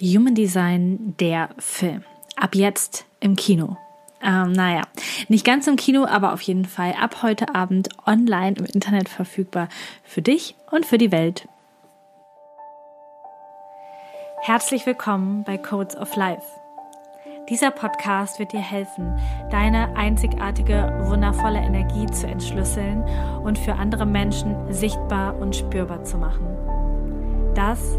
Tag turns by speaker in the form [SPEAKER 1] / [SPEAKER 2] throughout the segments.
[SPEAKER 1] Human Design, der Film. Ab jetzt im Kino. Ähm, naja, nicht ganz im Kino, aber auf jeden Fall ab heute Abend online im Internet verfügbar für dich und für die Welt. Herzlich willkommen bei Codes of Life. Dieser Podcast wird dir helfen, deine einzigartige, wundervolle Energie zu entschlüsseln und für andere Menschen sichtbar und spürbar zu machen. Das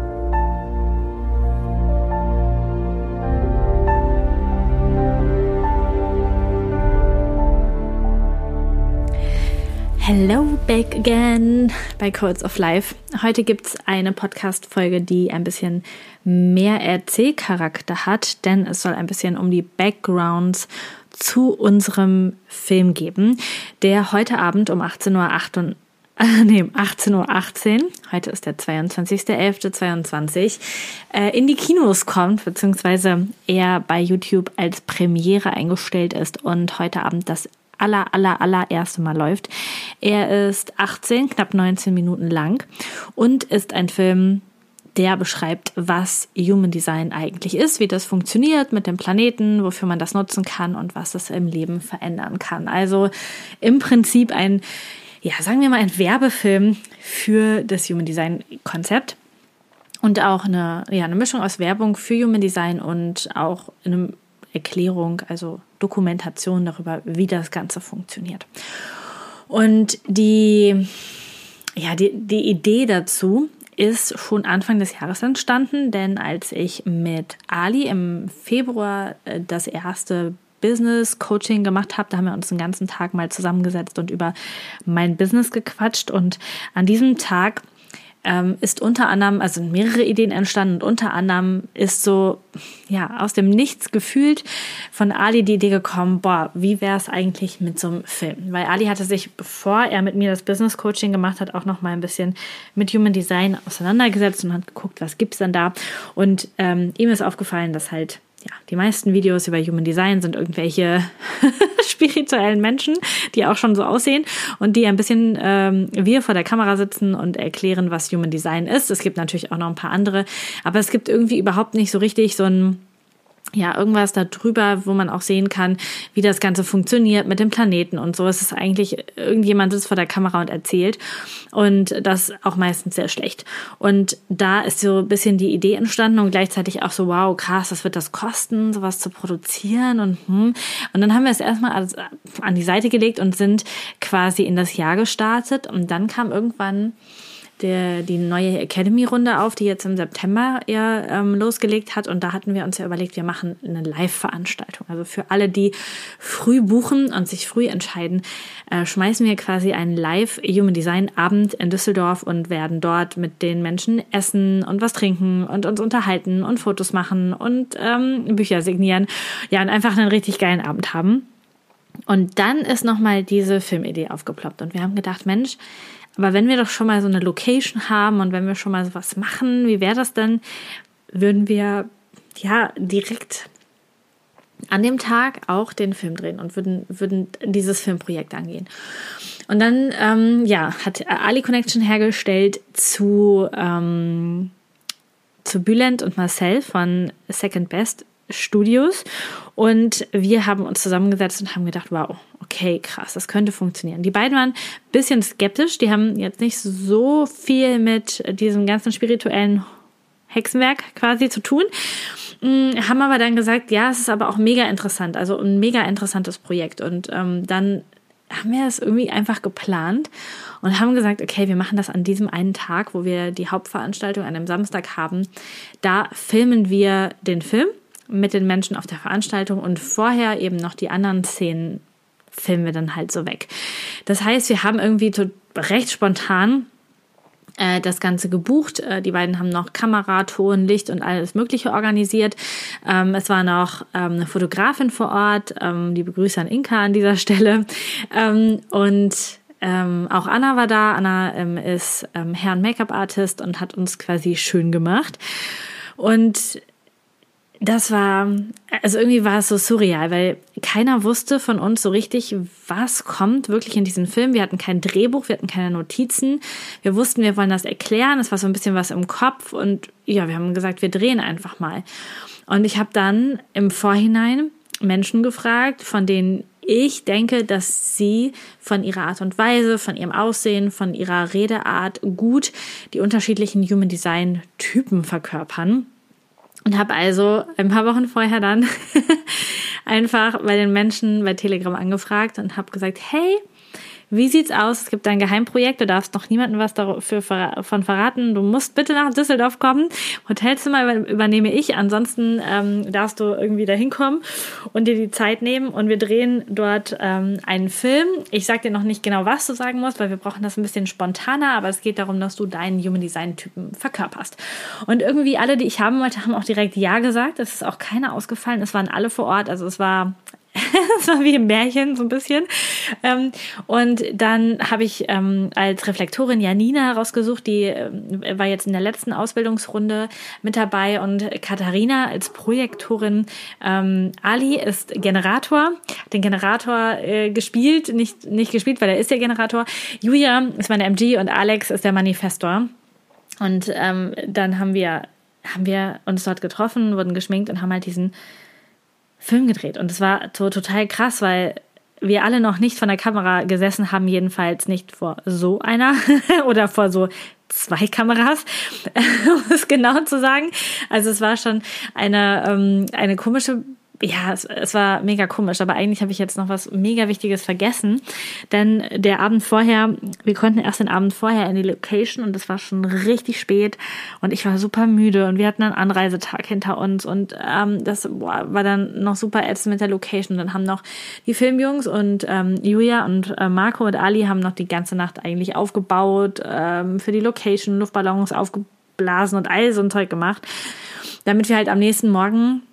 [SPEAKER 1] Hello back again bei Codes of Life. Heute gibt es eine Podcast-Folge, die ein bisschen mehr Erzählcharakter hat, denn es soll ein bisschen um die Backgrounds zu unserem Film geben, der heute Abend um 18.08 Uhr nee, 18.18 Uhr, 18, heute ist der 22.11.22, äh, in die Kinos kommt, beziehungsweise er bei YouTube als Premiere eingestellt ist und heute Abend das aller, aller, allererste Mal läuft. Er ist 18, knapp 19 Minuten lang und ist ein Film, der beschreibt, was Human Design eigentlich ist, wie das funktioniert mit dem Planeten, wofür man das nutzen kann und was es im Leben verändern kann. Also im Prinzip ein, ja, sagen wir mal, ein Werbefilm für das Human Design Konzept. Und auch eine, ja, eine Mischung aus Werbung für Human Design und auch eine Erklärung, also Dokumentation darüber, wie das Ganze funktioniert. Und die, ja, die, die Idee dazu ist schon Anfang des Jahres entstanden, denn als ich mit Ali im Februar äh, das erste Business Coaching gemacht habe. Da haben wir uns den ganzen Tag mal zusammengesetzt und über mein Business gequatscht. Und an diesem Tag ähm, ist unter anderem, also mehrere Ideen entstanden und unter anderem ist so, ja, aus dem Nichts gefühlt von Ali die Idee gekommen, boah, wie wäre es eigentlich mit so einem Film? Weil Ali hatte sich, bevor er mit mir das Business Coaching gemacht hat, auch noch mal ein bisschen mit Human Design auseinandergesetzt und hat geguckt, was gibt's denn da? Und ähm, ihm ist aufgefallen, dass halt ja, die meisten Videos über Human Design sind irgendwelche spirituellen Menschen, die auch schon so aussehen und die ein bisschen ähm, wir vor der Kamera sitzen und erklären, was Human Design ist. Es gibt natürlich auch noch ein paar andere, aber es gibt irgendwie überhaupt nicht so richtig so ein ja, irgendwas darüber, wo man auch sehen kann, wie das Ganze funktioniert mit dem Planeten und so. Es ist eigentlich, irgendjemand sitzt vor der Kamera und erzählt. Und das auch meistens sehr schlecht. Und da ist so ein bisschen die Idee entstanden und gleichzeitig auch so, wow, krass, was wird das kosten, sowas zu produzieren und hm. Und dann haben wir es erstmal an die Seite gelegt und sind quasi in das Jahr gestartet. Und dann kam irgendwann der, die neue Academy-Runde auf, die jetzt im September ja ähm, losgelegt hat. Und da hatten wir uns ja überlegt, wir machen eine Live-Veranstaltung. Also für alle, die früh buchen und sich früh entscheiden, äh, schmeißen wir quasi einen Live-Human Design-Abend in Düsseldorf und werden dort mit den Menschen essen und was trinken und uns unterhalten und Fotos machen und ähm, Bücher signieren. Ja, und einfach einen richtig geilen Abend haben. Und dann ist nochmal diese Filmidee aufgeploppt. Und wir haben gedacht, Mensch, aber wenn wir doch schon mal so eine Location haben und wenn wir schon mal sowas machen, wie wäre das denn, würden wir ja direkt an dem Tag auch den Film drehen und würden, würden dieses Filmprojekt angehen. Und dann, ähm, ja, hat Ali Connection hergestellt zu, ähm, zu Bülent und Marcel von Second Best Studios. Und wir haben uns zusammengesetzt und haben gedacht, wow, okay, krass, das könnte funktionieren. Die beiden waren ein bisschen skeptisch. Die haben jetzt nicht so viel mit diesem ganzen spirituellen Hexenwerk quasi zu tun. Mm, haben aber dann gesagt, ja, es ist aber auch mega interessant, also ein mega interessantes Projekt. Und ähm, dann haben wir es irgendwie einfach geplant und haben gesagt, okay, wir machen das an diesem einen Tag, wo wir die Hauptveranstaltung an einem Samstag haben. Da filmen wir den Film mit den Menschen auf der Veranstaltung und vorher eben noch die anderen Szenen filmen wir dann halt so weg. Das heißt, wir haben irgendwie recht spontan äh, das Ganze gebucht. Äh, die beiden haben noch Kamera, Ton, Licht und alles Mögliche organisiert. Ähm, es war noch ähm, eine Fotografin vor Ort, ähm, die Begrüße an Inka an dieser Stelle. Ähm, und ähm, auch Anna war da. Anna ähm, ist ähm, Herrn Make-up-Artist und hat uns quasi schön gemacht. Und das war, also irgendwie war es so surreal, weil keiner wusste von uns so richtig, was kommt wirklich in diesen Film. Wir hatten kein Drehbuch, wir hatten keine Notizen. Wir wussten, wir wollen das erklären. Es war so ein bisschen was im Kopf und ja, wir haben gesagt, wir drehen einfach mal. Und ich habe dann im Vorhinein Menschen gefragt, von denen ich denke, dass sie von ihrer Art und Weise, von ihrem Aussehen, von ihrer Redeart gut die unterschiedlichen Human Design Typen verkörpern. Und habe also ein paar Wochen vorher dann einfach bei den Menschen bei Telegram angefragt und habe gesagt, hey, wie sieht's aus? Es gibt ein Geheimprojekt, du darfst noch niemandem was dafür von verraten. Du musst bitte nach Düsseldorf kommen. Hotelzimmer übernehme ich, ansonsten ähm, darfst du irgendwie da hinkommen und dir die Zeit nehmen. Und wir drehen dort ähm, einen Film. Ich sag dir noch nicht genau, was du sagen musst, weil wir brauchen das ein bisschen spontaner, aber es geht darum, dass du deinen Human Design Typen verkörperst. Und irgendwie alle, die ich haben wollte, haben auch direkt Ja gesagt. Es ist auch keiner ausgefallen. Es waren alle vor Ort. Also es war das war wie ein Märchen, so ein bisschen. Ähm, und dann habe ich ähm, als Reflektorin Janina rausgesucht, die ähm, war jetzt in der letzten Ausbildungsrunde mit dabei und Katharina als Projektorin. Ali ist Generator, den Generator äh, gespielt, nicht, nicht gespielt, weil er ist der Generator. Julia ist meine MG und Alex ist der Manifestor. Und ähm, dann haben wir, haben wir uns dort getroffen, wurden geschminkt und haben halt diesen Film gedreht. Und es war so total krass, weil wir alle noch nicht von der Kamera gesessen haben, jedenfalls nicht vor so einer oder vor so zwei Kameras, um es genau zu sagen. Also es war schon eine, ähm, eine komische ja, es, es war mega komisch, aber eigentlich habe ich jetzt noch was mega Wichtiges vergessen. Denn der Abend vorher, wir konnten erst den Abend vorher in die Location und es war schon richtig spät und ich war super müde und wir hatten einen Anreisetag hinter uns und ähm, das boah, war dann noch super ätzend mit der Location. Dann haben noch die Filmjungs und ähm, Julia und äh, Marco und Ali haben noch die ganze Nacht eigentlich aufgebaut, ähm, für die Location Luftballons aufgeblasen und all so ein Zeug gemacht, damit wir halt am nächsten Morgen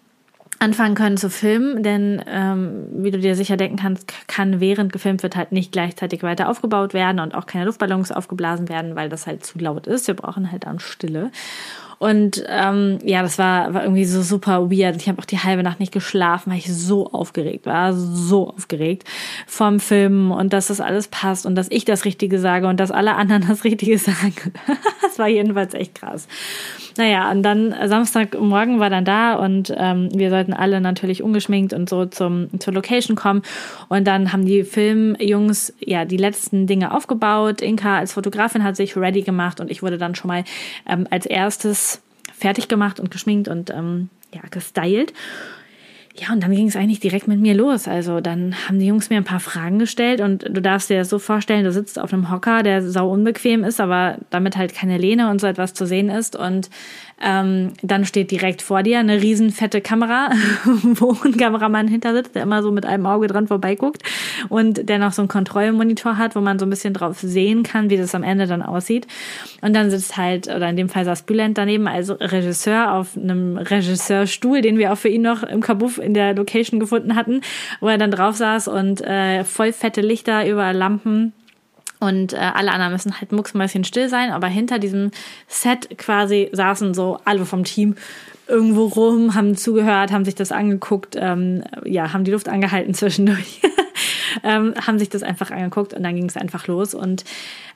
[SPEAKER 1] anfangen können zu filmen, denn ähm, wie du dir sicher denken kannst, kann während gefilmt wird halt nicht gleichzeitig weiter aufgebaut werden und auch keine Luftballons aufgeblasen werden, weil das halt zu laut ist. Wir brauchen halt dann Stille. Und ähm, ja, das war, war irgendwie so super weird. Ich habe auch die halbe Nacht nicht geschlafen, weil ich so aufgeregt war, so aufgeregt vom Filmen und dass das alles passt und dass ich das Richtige sage und dass alle anderen das Richtige sagen. das war jedenfalls echt krass. Naja, und dann Samstagmorgen war dann da und ähm, wir sollten alle natürlich ungeschminkt und so zum, zur Location kommen. Und dann haben die Filmjungs ja die letzten Dinge aufgebaut. Inka als Fotografin hat sich ready gemacht und ich wurde dann schon mal ähm, als erstes fertig gemacht und geschminkt und ähm, ja, gestylt. Ja, und dann ging es eigentlich direkt mit mir los. Also dann haben die Jungs mir ein paar Fragen gestellt und du darfst dir das so vorstellen, du sitzt auf einem Hocker, der sau unbequem ist, aber damit halt keine Lehne und so etwas zu sehen ist und ähm, dann steht direkt vor dir eine riesen fette Kamera, wo ein Kameramann hinter sitzt, der immer so mit einem Auge dran vorbeiguckt und der noch so einen Kontrollmonitor hat, wo man so ein bisschen drauf sehen kann, wie das am Ende dann aussieht. Und dann sitzt halt, oder in dem Fall saß Bülent daneben, also Regisseur auf einem Regisseurstuhl, den wir auch für ihn noch im Kabuff in der Location gefunden hatten, wo er dann drauf saß und äh, voll fette Lichter, überall Lampen und äh, alle anderen müssen halt mucksmäuschen still sein, aber hinter diesem Set quasi saßen so alle vom Team irgendwo rum, haben zugehört, haben sich das angeguckt, ähm, ja, haben die Luft angehalten zwischendurch, ähm, haben sich das einfach angeguckt und dann ging es einfach los. Und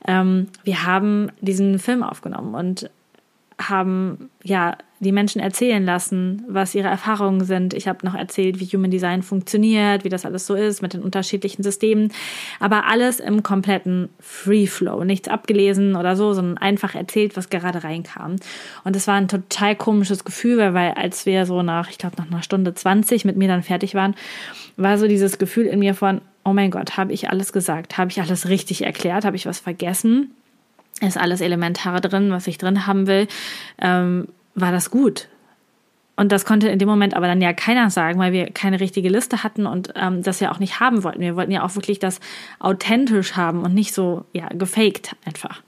[SPEAKER 1] ähm, wir haben diesen Film aufgenommen und haben ja die Menschen erzählen lassen, was ihre Erfahrungen sind. Ich habe noch erzählt, wie Human Design funktioniert, wie das alles so ist mit den unterschiedlichen Systemen, aber alles im kompletten Free Flow, nichts abgelesen oder so, sondern einfach erzählt, was gerade reinkam. Und es war ein total komisches Gefühl, weil, als wir so nach, ich glaube nach einer Stunde 20 mit mir dann fertig waren, war so dieses Gefühl in mir von, oh mein Gott, habe ich alles gesagt, habe ich alles richtig erklärt, habe ich was vergessen? ist alles Elementare drin, was ich drin haben will, ähm, war das gut. Und das konnte in dem Moment aber dann ja keiner sagen, weil wir keine richtige Liste hatten und ähm, das ja auch nicht haben wollten. Wir wollten ja auch wirklich das authentisch haben und nicht so ja gefaked einfach.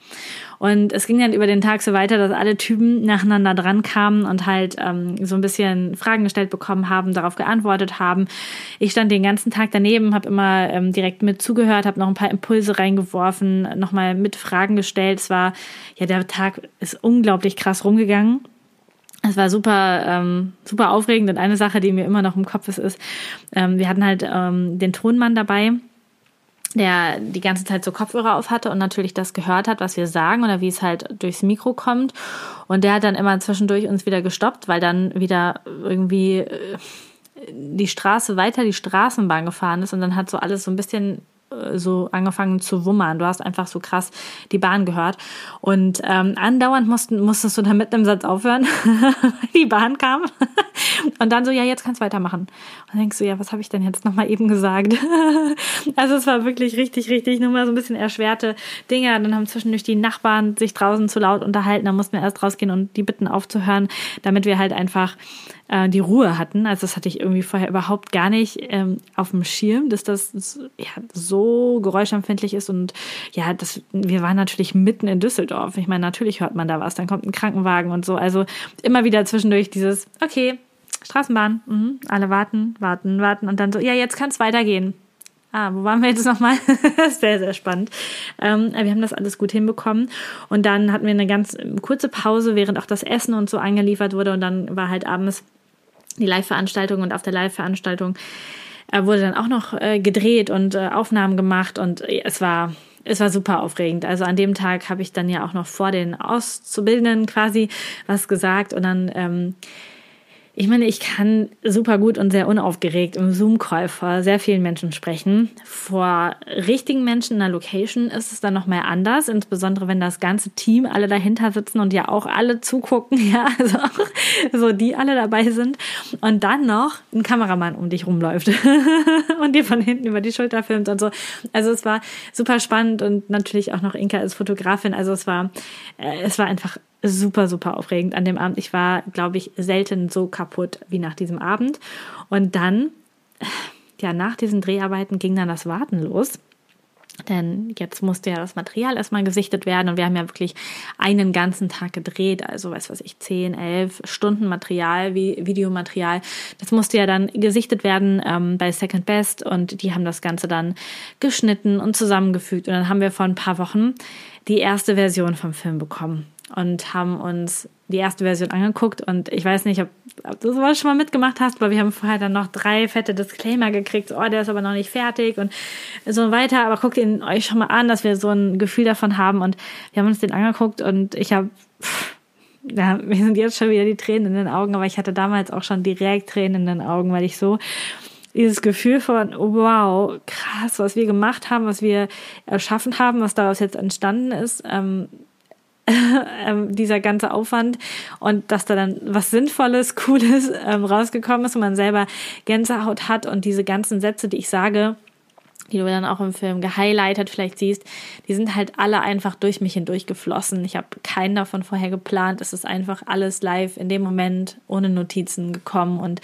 [SPEAKER 1] Und es ging dann über den Tag so weiter, dass alle Typen nacheinander dran kamen und halt ähm, so ein bisschen Fragen gestellt bekommen haben, darauf geantwortet haben. Ich stand den ganzen Tag daneben, habe immer ähm, direkt mit zugehört, habe noch ein paar Impulse reingeworfen, nochmal mit Fragen gestellt. Es war, ja, der Tag ist unglaublich krass rumgegangen. Es war super, ähm, super aufregend und eine Sache, die mir immer noch im Kopf ist, ist, ähm, wir hatten halt ähm, den Tonmann dabei, der die ganze Zeit so Kopfhörer auf hatte und natürlich das gehört hat, was wir sagen oder wie es halt durchs Mikro kommt. Und der hat dann immer zwischendurch uns wieder gestoppt, weil dann wieder irgendwie äh, die Straße weiter die Straßenbahn gefahren ist und dann hat so alles so ein bisschen so angefangen zu wummern. Du hast einfach so krass die Bahn gehört. Und ähm, andauernd mussten, musstest du dann mit einem Satz aufhören, die Bahn kam. Und dann so, ja, jetzt kannst du weitermachen. Und denkst du, ja, was habe ich denn jetzt nochmal eben gesagt? also es war wirklich richtig, richtig, nur mal so ein bisschen erschwerte Dinge. Dann haben zwischendurch die Nachbarn sich draußen zu laut unterhalten. Dann mussten wir erst rausgehen und die bitten aufzuhören, damit wir halt einfach äh, die Ruhe hatten. Also das hatte ich irgendwie vorher überhaupt gar nicht ähm, auf dem Schirm, dass das ja, so geräuschempfindlich ist. Und ja, das, wir waren natürlich mitten in Düsseldorf. Ich meine, natürlich hört man da was. Dann kommt ein Krankenwagen und so. Also immer wieder zwischendurch dieses, okay, Straßenbahn, mhm, alle warten, warten, warten und dann so, ja, jetzt kann es weitergehen. Ah, wo waren wir jetzt nochmal? sehr, sehr spannend. Ähm, wir haben das alles gut hinbekommen. Und dann hatten wir eine ganz kurze Pause, während auch das Essen und so angeliefert wurde. Und dann war halt abends die Live-Veranstaltung und auf der Live-Veranstaltung äh, wurde dann auch noch äh, gedreht und äh, Aufnahmen gemacht. Und äh, es war es war super aufregend. Also an dem Tag habe ich dann ja auch noch vor den Auszubildenden quasi was gesagt und dann ähm, ich meine, ich kann super gut und sehr unaufgeregt im Zoom-Call vor sehr vielen Menschen sprechen. Vor richtigen Menschen in der Location ist es dann noch mal anders, insbesondere wenn das ganze Team alle dahinter sitzen und ja auch alle zugucken, ja, also auch so die alle dabei sind und dann noch ein Kameramann um dich rumläuft und dir von hinten über die Schulter filmt und so. Also es war super spannend und natürlich auch noch Inka als Fotografin. Also es war, äh, es war einfach super, super aufregend an dem Abend. Ich war, glaube ich, selten so kaputt wie nach diesem Abend. Und dann, ja, nach diesen Dreharbeiten ging dann das Warten los. Denn jetzt musste ja das Material erstmal gesichtet werden und wir haben ja wirklich einen ganzen Tag gedreht, also weiß was ich, 10, 11 Stunden Material, wie Videomaterial. Das musste ja dann gesichtet werden ähm, bei Second Best und die haben das Ganze dann geschnitten und zusammengefügt und dann haben wir vor ein paar Wochen die erste Version vom Film bekommen und haben uns die erste Version angeguckt. Und ich weiß nicht, ob, ob du sowas schon mal mitgemacht hast, aber wir haben vorher dann noch drei fette Disclaimer gekriegt, oh, der ist aber noch nicht fertig und so weiter, aber guckt ihn euch schon mal an, dass wir so ein Gefühl davon haben. Und wir haben uns den angeguckt und ich habe ja, mir sind jetzt schon wieder die Tränen in den Augen, aber ich hatte damals auch schon direkt Tränen in den Augen, weil ich so dieses Gefühl von, oh, wow, krass, was wir gemacht haben, was wir erschaffen haben, was daraus jetzt entstanden ist, ähm, ähm, dieser ganze Aufwand und dass da dann was Sinnvolles, Cooles ähm, rausgekommen ist und man selber Gänsehaut hat und diese ganzen Sätze, die ich sage, die du dann auch im Film gehighlightet vielleicht siehst, die sind halt alle einfach durch mich hindurch geflossen. Ich habe keinen davon vorher geplant. Es ist einfach alles live in dem Moment ohne Notizen gekommen und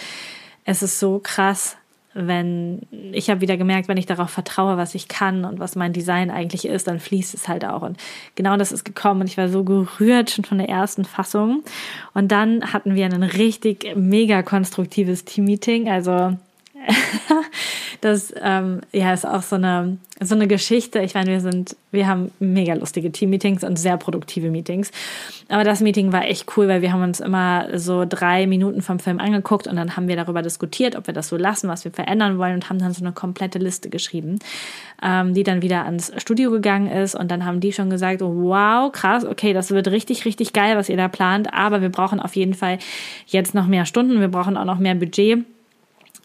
[SPEAKER 1] es ist so krass, wenn ich habe wieder gemerkt, wenn ich darauf vertraue, was ich kann und was mein Design eigentlich ist, dann fließt es halt auch. Und genau das ist gekommen und ich war so gerührt schon von der ersten Fassung. Und dann hatten wir ein richtig mega konstruktives Team-Meeting. Also das ähm, ja ist auch so eine so eine Geschichte. Ich meine, wir sind, wir haben mega lustige Team-Meetings und sehr produktive Meetings. Aber das Meeting war echt cool, weil wir haben uns immer so drei Minuten vom Film angeguckt und dann haben wir darüber diskutiert, ob wir das so lassen, was wir verändern wollen und haben dann so eine komplette Liste geschrieben, ähm, die dann wieder ans Studio gegangen ist und dann haben die schon gesagt, wow, krass, okay, das wird richtig, richtig geil, was ihr da plant, aber wir brauchen auf jeden Fall jetzt noch mehr Stunden, wir brauchen auch noch mehr Budget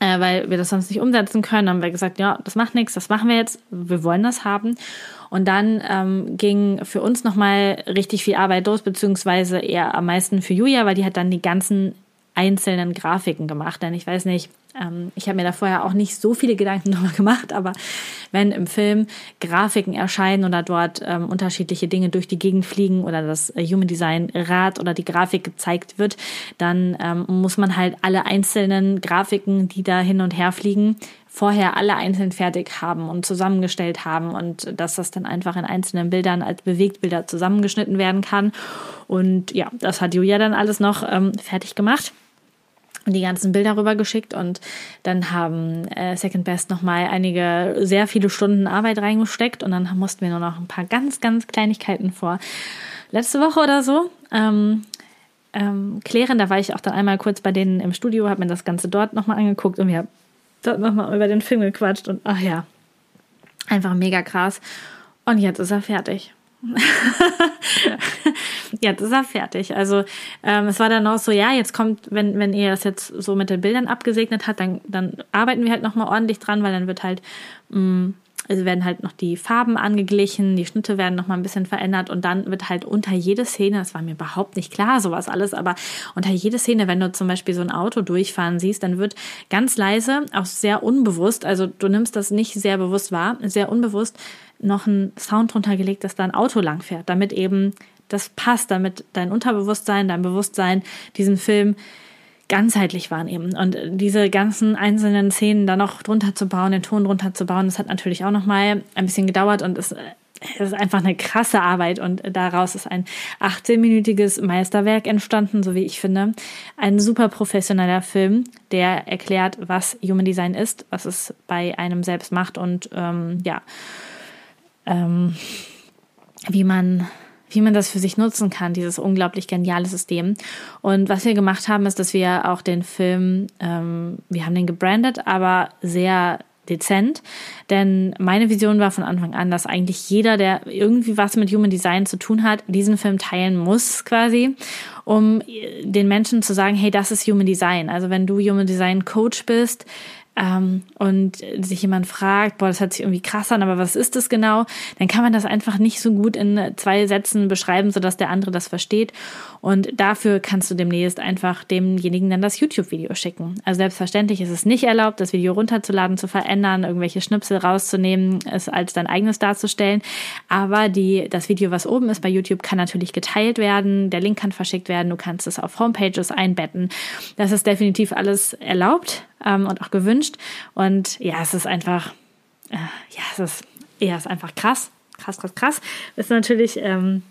[SPEAKER 1] äh, weil wir das sonst nicht umsetzen können. Dann haben wir gesagt, ja, das macht nichts, das machen wir jetzt, wir wollen das haben. Und dann ähm, ging für uns nochmal richtig viel Arbeit los, beziehungsweise eher am meisten für Julia, weil die hat dann die ganzen einzelnen Grafiken gemacht. Denn ich weiß nicht, ähm, ich habe mir da vorher auch nicht so viele Gedanken drüber gemacht, aber wenn im Film Grafiken erscheinen oder dort ähm, unterschiedliche Dinge durch die Gegend fliegen oder das äh, Human Design Rad oder die Grafik gezeigt wird, dann ähm, muss man halt alle einzelnen Grafiken, die da hin und her fliegen, vorher alle einzeln fertig haben und zusammengestellt haben und dass das dann einfach in einzelnen Bildern als Bewegtbilder zusammengeschnitten werden kann. Und ja, das hat Julia dann alles noch ähm, fertig gemacht die ganzen Bilder rübergeschickt und dann haben äh, Second Best nochmal einige sehr viele Stunden Arbeit reingesteckt und dann mussten wir nur noch ein paar ganz, ganz Kleinigkeiten vor letzte Woche oder so ähm, ähm, klären. Da war ich auch dann einmal kurz bei denen im Studio, habe mir das Ganze dort nochmal angeguckt und wir haben dort nochmal über den Film gequatscht und ach ja, einfach mega krass. Und jetzt ist er fertig. jetzt ist er fertig. Also ähm, es war dann auch so, ja, jetzt kommt, wenn, wenn ihr das jetzt so mit den Bildern abgesegnet habt, dann, dann arbeiten wir halt nochmal ordentlich dran, weil dann wird halt mh, mm, also werden halt noch die Farben angeglichen, die Schnitte werden noch mal ein bisschen verändert und dann wird halt unter jede Szene, das war mir überhaupt nicht klar, sowas alles, aber unter jede Szene, wenn du zum Beispiel so ein Auto durchfahren siehst, dann wird ganz leise, auch sehr unbewusst, also du nimmst das nicht sehr bewusst wahr, sehr unbewusst noch ein Sound drunter gelegt, dass da ein Auto lang fährt, damit eben das passt, damit dein Unterbewusstsein, dein Bewusstsein diesen Film ganzheitlich wahrnehmen. Und diese ganzen einzelnen Szenen da noch drunter zu bauen, den Ton drunter zu bauen, das hat natürlich auch nochmal ein bisschen gedauert und es ist einfach eine krasse Arbeit und daraus ist ein 18-minütiges Meisterwerk entstanden, so wie ich finde. Ein super professioneller Film, der erklärt, was Human Design ist, was es bei einem selbst macht und ähm, ja, ähm, wie man wie man das für sich nutzen kann, dieses unglaublich geniale System. Und was wir gemacht haben, ist, dass wir auch den Film, ähm, wir haben den gebrandet, aber sehr dezent. Denn meine Vision war von Anfang an, dass eigentlich jeder, der irgendwie was mit Human Design zu tun hat, diesen Film teilen muss quasi, um den Menschen zu sagen, hey, das ist Human Design. Also wenn du Human Design Coach bist, ähm, und sich jemand fragt, boah, das hört sich irgendwie krass an, aber was ist das genau? Dann kann man das einfach nicht so gut in zwei Sätzen beschreiben, sodass der andere das versteht. Und dafür kannst du demnächst einfach demjenigen dann das YouTube-Video schicken. Also selbstverständlich ist es nicht erlaubt, das Video runterzuladen, zu verändern, irgendwelche Schnipsel rauszunehmen, es als dein eigenes darzustellen. Aber die, das Video, was oben ist bei YouTube, kann natürlich geteilt werden. Der Link kann verschickt werden. Du kannst es auf Homepages einbetten. Das ist definitiv alles erlaubt ähm, und auch gewünscht. Und ja, es ist einfach, äh, ja, es ist, ja, es ist einfach krass, krass, krass, krass. ist natürlich, ähm,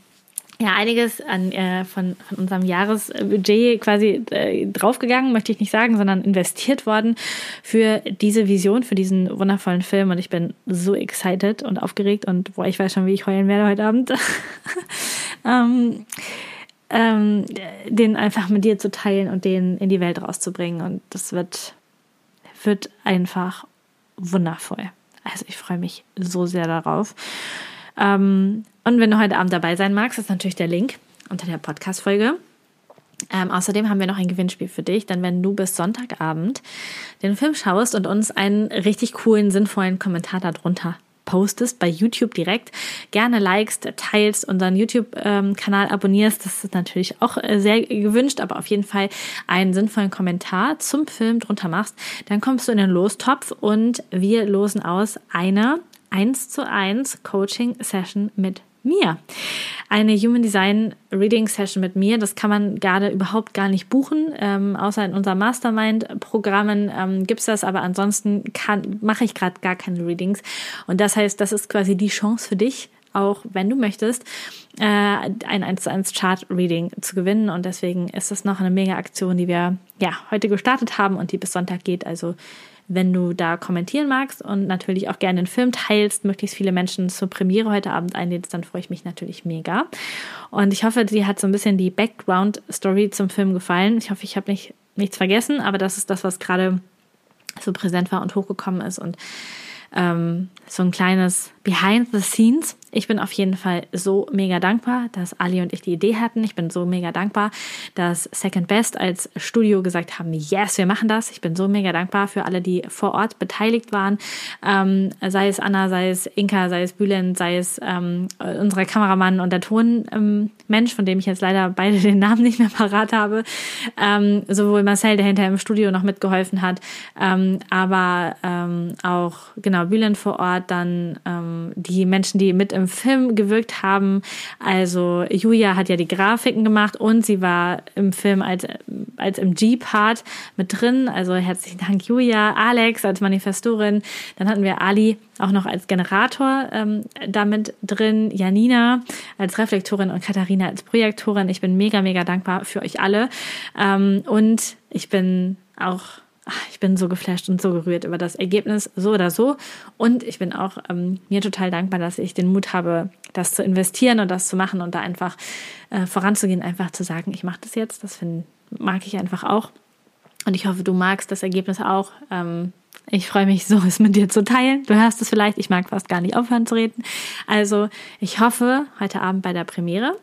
[SPEAKER 1] ja, einiges an, äh, von, von unserem Jahresbudget quasi äh, draufgegangen, möchte ich nicht sagen, sondern investiert worden für diese Vision, für diesen wundervollen Film. Und ich bin so excited und aufgeregt und boah, ich weiß schon, wie ich heulen werde heute Abend. ähm, ähm, den einfach mit dir zu teilen und den in die Welt rauszubringen. Und das wird wird einfach wundervoll. Also ich freue mich so sehr darauf. Ähm, und wenn du heute Abend dabei sein magst, ist natürlich der Link unter der Podcast-Folge. Ähm, außerdem haben wir noch ein Gewinnspiel für dich, denn wenn du bis Sonntagabend den Film schaust und uns einen richtig coolen, sinnvollen Kommentar darunter postest, bei YouTube direkt, gerne likest, teilst, unseren YouTube-Kanal abonnierst. Das ist natürlich auch äh, sehr gewünscht, aber auf jeden Fall einen sinnvollen Kommentar zum Film drunter machst, dann kommst du in den Lostopf und wir losen aus eine 1 zu 1 Coaching Session mit mir. Eine Human Design Reading Session mit mir, das kann man gerade überhaupt gar nicht buchen, ähm, außer in unserem Mastermind-Programmen ähm, gibt es das, aber ansonsten mache ich gerade gar keine Readings. Und das heißt, das ist quasi die Chance für dich, auch wenn du möchtest, äh, ein 1 zu 1 Chart Reading zu gewinnen. Und deswegen ist das noch eine mega Aktion, die wir ja heute gestartet haben und die bis Sonntag geht. Also wenn du da kommentieren magst und natürlich auch gerne den Film teilst, möglichst viele Menschen zur Premiere heute Abend einlädst, dann freue ich mich natürlich mega. Und ich hoffe, dir hat so ein bisschen die Background-Story zum Film gefallen. Ich hoffe, ich habe nicht, nichts vergessen, aber das ist das, was gerade so präsent war und hochgekommen ist und ähm, so ein kleines Behind the Scenes ich bin auf jeden Fall so mega dankbar, dass Ali und ich die Idee hatten. Ich bin so mega dankbar, dass Second Best als Studio gesagt haben, yes, wir machen das. Ich bin so mega dankbar für alle, die vor Ort beteiligt waren. Ähm, sei es Anna, sei es Inka, sei es Bülent, sei es ähm, unser Kameramann und der Tonmensch, ähm, von dem ich jetzt leider beide den Namen nicht mehr parat habe. Ähm, sowohl Marcel, der hinterher im Studio noch mitgeholfen hat, ähm, aber ähm, auch genau Bülent vor Ort, dann ähm, ähm, die Menschen, die mit im Film gewirkt haben. Also Julia hat ja die Grafiken gemacht und sie war im Film als, als im G-Part mit drin. Also herzlichen Dank Julia, Alex als Manifestorin. Dann hatten wir Ali auch noch als Generator ähm, damit drin, Janina als Reflektorin und Katharina als Projektorin. Ich bin mega, mega dankbar für euch alle. Ähm, und ich bin auch ich bin so geflasht und so gerührt über das Ergebnis, so oder so. Und ich bin auch ähm, mir total dankbar, dass ich den Mut habe, das zu investieren und das zu machen und da einfach äh, voranzugehen, einfach zu sagen, ich mache das jetzt. Das find, mag ich einfach auch. Und ich hoffe, du magst das Ergebnis auch. Ähm, ich freue mich so, es mit dir zu teilen. Du hörst es vielleicht, ich mag fast gar nicht aufhören zu reden. Also, ich hoffe, heute Abend bei der Premiere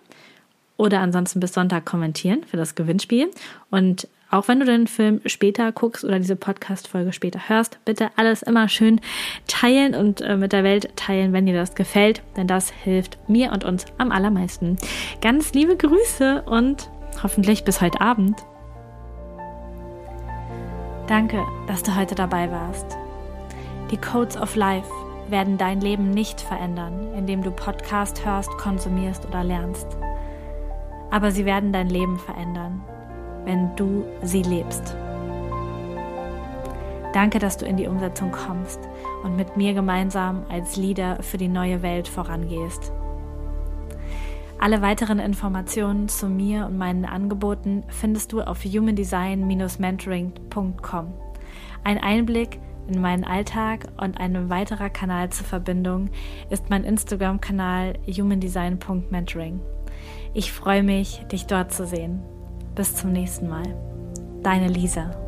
[SPEAKER 1] oder ansonsten bis Sonntag kommentieren für das Gewinnspiel. Und auch wenn du den Film später guckst oder diese Podcast-Folge später hörst, bitte alles immer schön teilen und äh, mit der Welt teilen, wenn dir das gefällt, denn das hilft mir und uns am allermeisten. Ganz liebe Grüße und hoffentlich bis heute Abend. Danke, dass du heute dabei warst. Die Codes of Life werden dein Leben nicht verändern, indem du Podcast hörst, konsumierst oder lernst. Aber sie werden dein Leben verändern, wenn du sie lebst. Danke, dass du in die Umsetzung kommst und mit mir gemeinsam als Leader für die neue Welt vorangehst. Alle weiteren Informationen zu mir und meinen Angeboten findest du auf humandesign-mentoring.com. Ein Einblick in meinen Alltag und ein weiterer Kanal zur Verbindung ist mein Instagram-Kanal humandesign.mentoring. Ich freue mich, dich dort zu sehen. Bis zum nächsten Mal. Deine Lisa.